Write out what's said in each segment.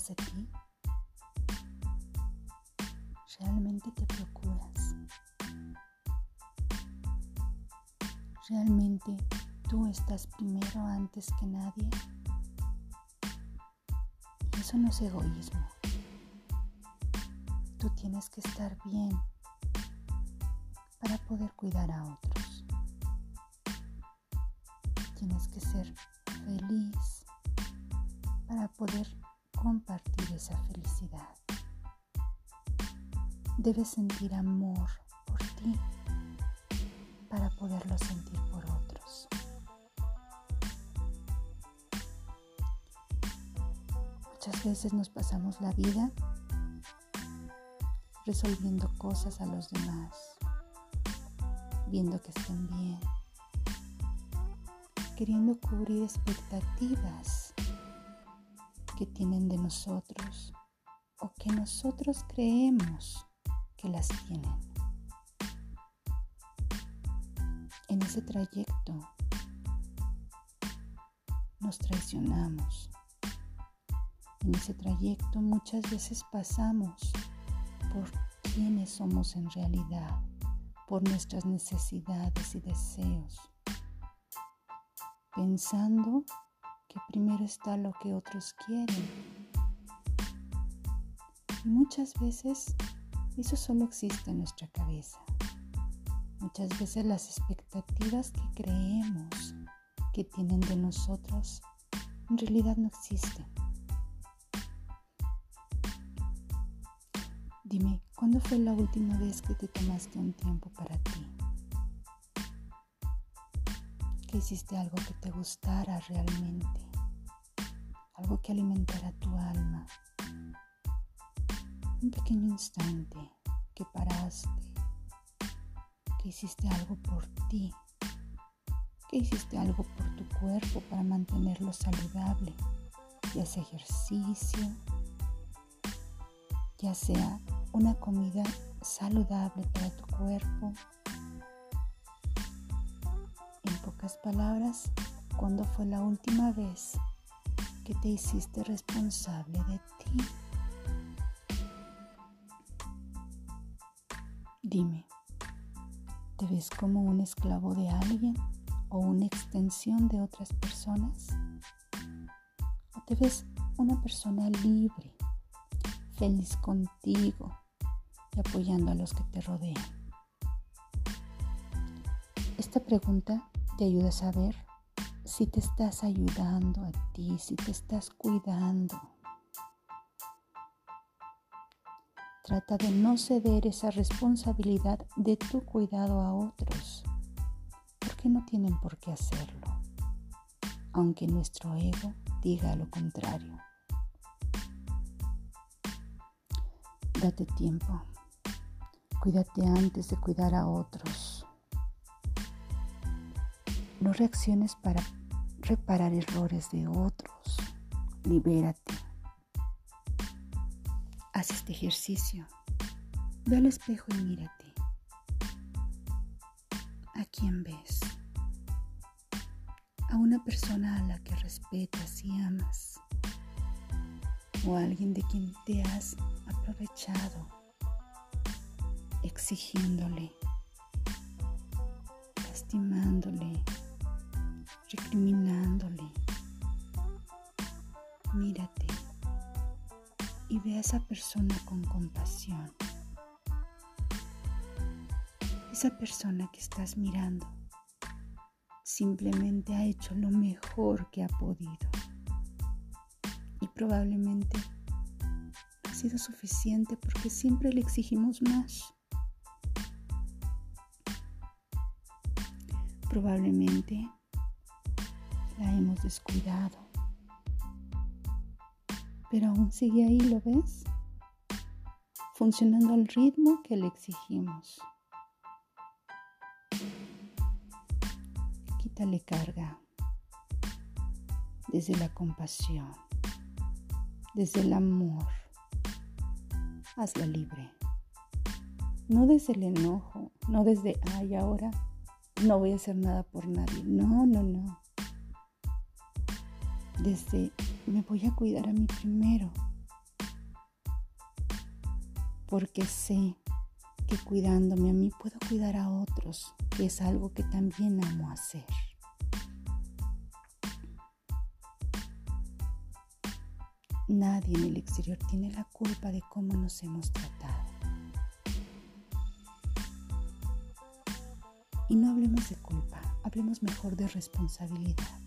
cuidas de ti? ¿Realmente te procuras? ¿Realmente tú estás primero antes que nadie? Y eso no es egoísmo. Tú tienes que estar bien para poder cuidar a otros. Tienes que ser feliz para poder compartir esa felicidad. Debes sentir amor por ti para poderlo sentir por otros. Muchas veces nos pasamos la vida resolviendo cosas a los demás, viendo que estén bien, queriendo cubrir expectativas que tienen de nosotros o que nosotros creemos que las tienen. En ese trayecto nos traicionamos. En ese trayecto muchas veces pasamos por quienes somos en realidad, por nuestras necesidades y deseos, pensando que primero está lo que otros quieren. Y muchas veces eso solo existe en nuestra cabeza. Muchas veces las expectativas que creemos que tienen de nosotros en realidad no existen. Dime, ¿cuándo fue la última vez que te tomaste un tiempo para ti? Que hiciste algo que te gustara realmente, algo que alimentara tu alma. Un pequeño instante que paraste, que hiciste algo por ti, que hiciste algo por tu cuerpo para mantenerlo saludable, ya sea ejercicio, ya sea una comida saludable para tu cuerpo. Palabras, ¿cuándo fue la última vez que te hiciste responsable de ti? Dime, ¿te ves como un esclavo de alguien o una extensión de otras personas? ¿O te ves una persona libre, feliz contigo, y apoyando a los que te rodean. Esta pregunta te ayuda a saber si te estás ayudando a ti, si te estás cuidando. Trata de no ceder esa responsabilidad de tu cuidado a otros, porque no tienen por qué hacerlo, aunque nuestro ego diga lo contrario. Date tiempo. Cuídate antes de cuidar a otros. No reacciones para reparar errores de otros. Libérate. Haz este ejercicio. Ve al espejo y mírate. ¿A quién ves? A una persona a la que respetas y amas. O a alguien de quien te has aprovechado exigiéndole, lastimándole, recriminándole. Mírate y ve a esa persona con compasión. Esa persona que estás mirando simplemente ha hecho lo mejor que ha podido. Y probablemente ha sido suficiente porque siempre le exigimos más. Probablemente la hemos descuidado. Pero aún sigue ahí, ¿lo ves? Funcionando al ritmo que le exigimos. Quítale carga desde la compasión, desde el amor. Hazla libre. No desde el enojo, no desde, ay, ahora no voy a hacer nada por nadie. No, no, no. Desde me voy a cuidar a mí primero porque sé que cuidándome a mí puedo cuidar a otros, que es algo que también amo hacer. Nadie en el exterior tiene la culpa de cómo nos hemos tratado. Y no hablemos de culpa, hablemos mejor de responsabilidad.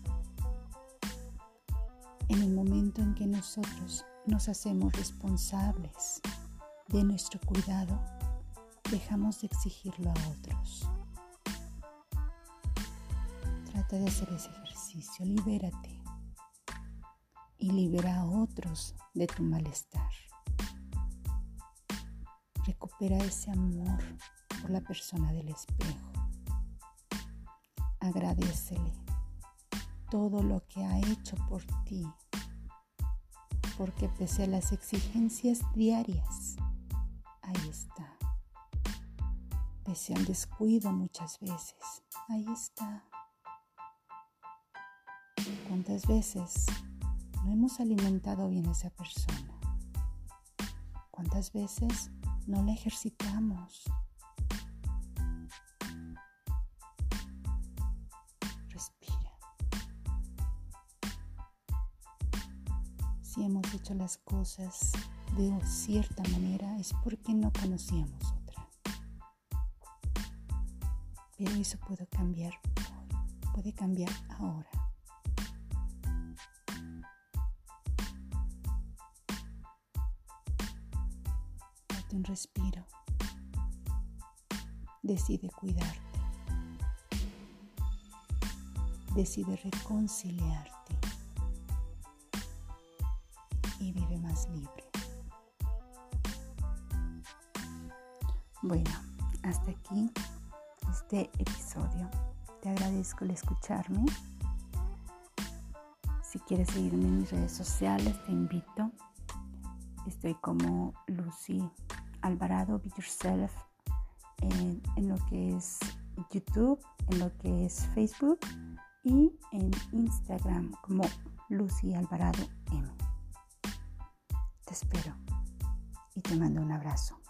En el momento en que nosotros nos hacemos responsables de nuestro cuidado, dejamos de exigirlo a otros. Trata de hacer ese ejercicio, libérate y libera a otros de tu malestar. Recupera ese amor por la persona del espejo. Agradecele todo lo que ha hecho por ti, porque pese a las exigencias diarias, ahí está. Pese al descuido muchas veces, ahí está. ¿Cuántas veces no hemos alimentado bien a esa persona? ¿Cuántas veces no la ejercitamos? Si hemos hecho las cosas de cierta manera es porque no conocíamos otra. Pero eso puede cambiar hoy, puede cambiar ahora. un respiro. Decide cuidarte. Decide reconciliarte. Más libre. Bueno, hasta aquí este episodio. Te agradezco el escucharme. Si quieres seguirme en mis redes sociales, te invito. Estoy como Lucy Alvarado Be Yourself en, en, lo que es YouTube, en lo que es Facebook y en Instagram como Lucy Alvarado M espero y te mando un abrazo.